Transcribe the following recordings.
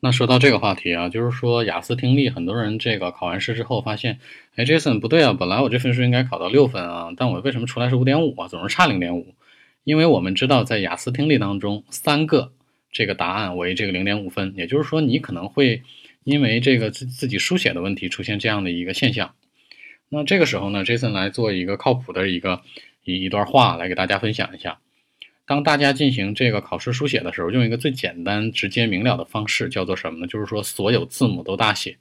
那说到这个话题啊，就是说雅思听力，很多人这个考完试之后发现，哎，Jason 不对啊，本来我这分数应该考到六分啊，但我为什么出来是五点五啊，总是差零点五？因为我们知道，在雅思听力当中，三个这个答案为这个零点五分，也就是说，你可能会因为这个自自己书写的问题出现这样的一个现象。那这个时候呢，Jason 来做一个靠谱的一个一一段话来给大家分享一下。当大家进行这个考试书写的时候，用一个最简单、直接、明了的方式，叫做什么呢？就是说所有字母都大写。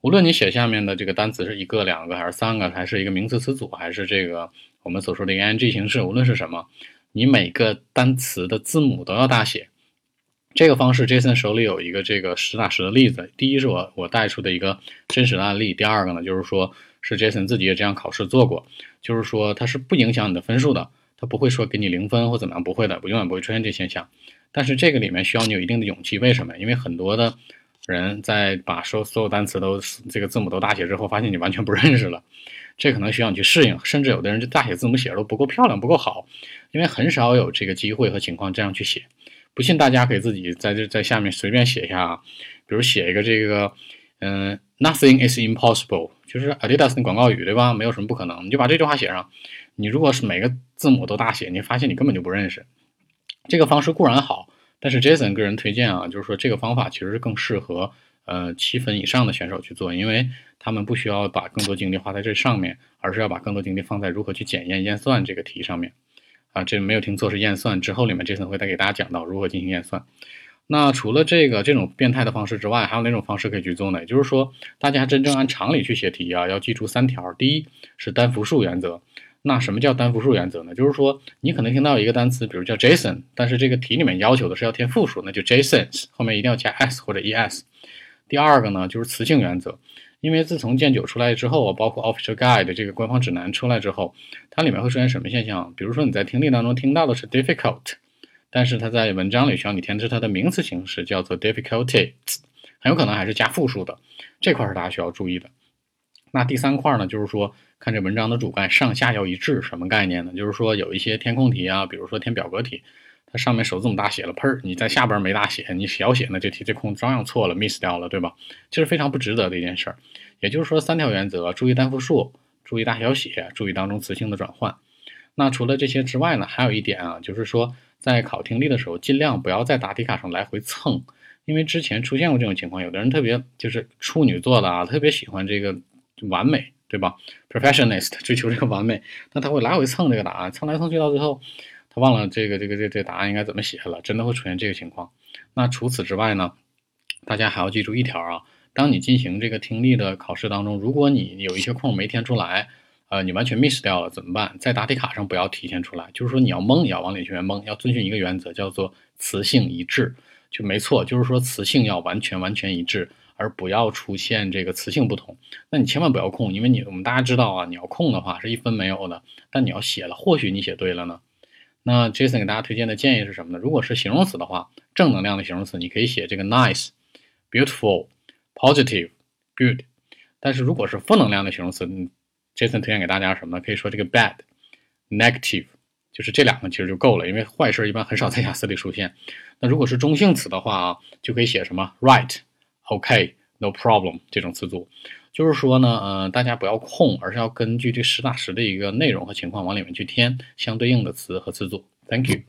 无论你写下面的这个单词是一个、两个，还是三个，还是一个名词词组，还是这个我们所说的 ing 形式，无论是什么。你每个单词的字母都要大写，这个方式，Jason 手里有一个这个实打实的例子。第一是我我带出的一个真实的案例，第二个呢，就是说是 Jason 自己也这样考试做过，就是说它是不影响你的分数的，他不会说给你零分或怎么样，不会的，永远不会出现这现象。但是这个里面需要你有一定的勇气，为什么？因为很多的人在把所所有单词都这个字母都大写之后，发现你完全不认识了。这可能需要你去适应，甚至有的人这大写字母写的都不够漂亮，不够好，因为很少有这个机会和情况这样去写。不信大家可以自己在这在下面随便写一下啊，比如写一个这个，嗯，Nothing is impossible，就是 Adidas 的广告语对吧？没有什么不可能，你就把这句话写上。你如果是每个字母都大写，你发现你根本就不认识。这个方式固然好，但是 Jason 个人推荐啊，就是说这个方法其实是更适合。呃，七分以上的选手去做，因为他们不需要把更多精力花在这上面，而是要把更多精力放在如何去检验验算这个题上面。啊，这没有听错，是验算。之后里面 Jason 会再给大家讲到如何进行验算。那除了这个这种变态的方式之外，还有哪种方式可以去做呢？也就是说，大家真正按常理去写题啊，要记住三条。第一是单复数原则。那什么叫单复数原则呢？就是说你可能听到一个单词，比如叫 Jason，但是这个题里面要求的是要填复数，那就 Jasons 后面一定要加 s 或者 es。第二个呢，就是词性原则，因为自从剑九出来之后，包括 Official Guide 这个官方指南出来之后，它里面会出现什么现象？比如说你在听力当中听到的是 difficult，但是它在文章里需要你填的是它的名词形式，叫做 difficulties，很有可能还是加复数的，这块是大家需要注意的。那第三块呢，就是说看这文章的主干上下要一致，什么概念呢？就是说有一些填空题啊，比如说填表格题。它上面首字母大写了，砰！你在下边没大写，你小写呢，这题这空照样错了，miss 掉了，对吧？这是非常不值得的一件事儿。也就是说，三条原则：注意单复数，注意大小写，注意当中词性的转换。那除了这些之外呢，还有一点啊，就是说在考听力的时候，尽量不要在答题卡上来回蹭，因为之前出现过这种情况，有的人特别就是处女座的啊，特别喜欢这个完美，对吧？Professionist 追求这个完美，那他会来回蹭这个答案，蹭来蹭去，到最后。他忘了这个这个这这答案应该怎么写了，真的会出现这个情况。那除此之外呢，大家还要记住一条啊，当你进行这个听力的考试当中，如果你有一些空没填出来，呃，你完全 miss 掉了怎么办？在答题卡上不要体现出来，就是说你要蒙也要往里去蒙，要遵循一个原则，叫做词性一致，就没错，就是说词性要完全完全一致，而不要出现这个词性不同。那你千万不要空，因为你我们大家知道啊，你要空的话是一分没有的，但你要写了，或许你写对了呢。那 Jason 给大家推荐的建议是什么呢？如果是形容词的话，正能量的形容词，你可以写这个 nice、beautiful、positive、good。但是如果是负能量的形容词，Jason 推荐给大家什么呢？可以说这个 bad、negative，就是这两个其实就够了，因为坏事一般很少在雅思里出现。那如果是中性词的话啊，就可以写什么 right、OK、no problem 这种词组。就是说呢，呃，大家不要空，而是要根据这实打实的一个内容和情况往里面去添相对应的词和词组。Thank you。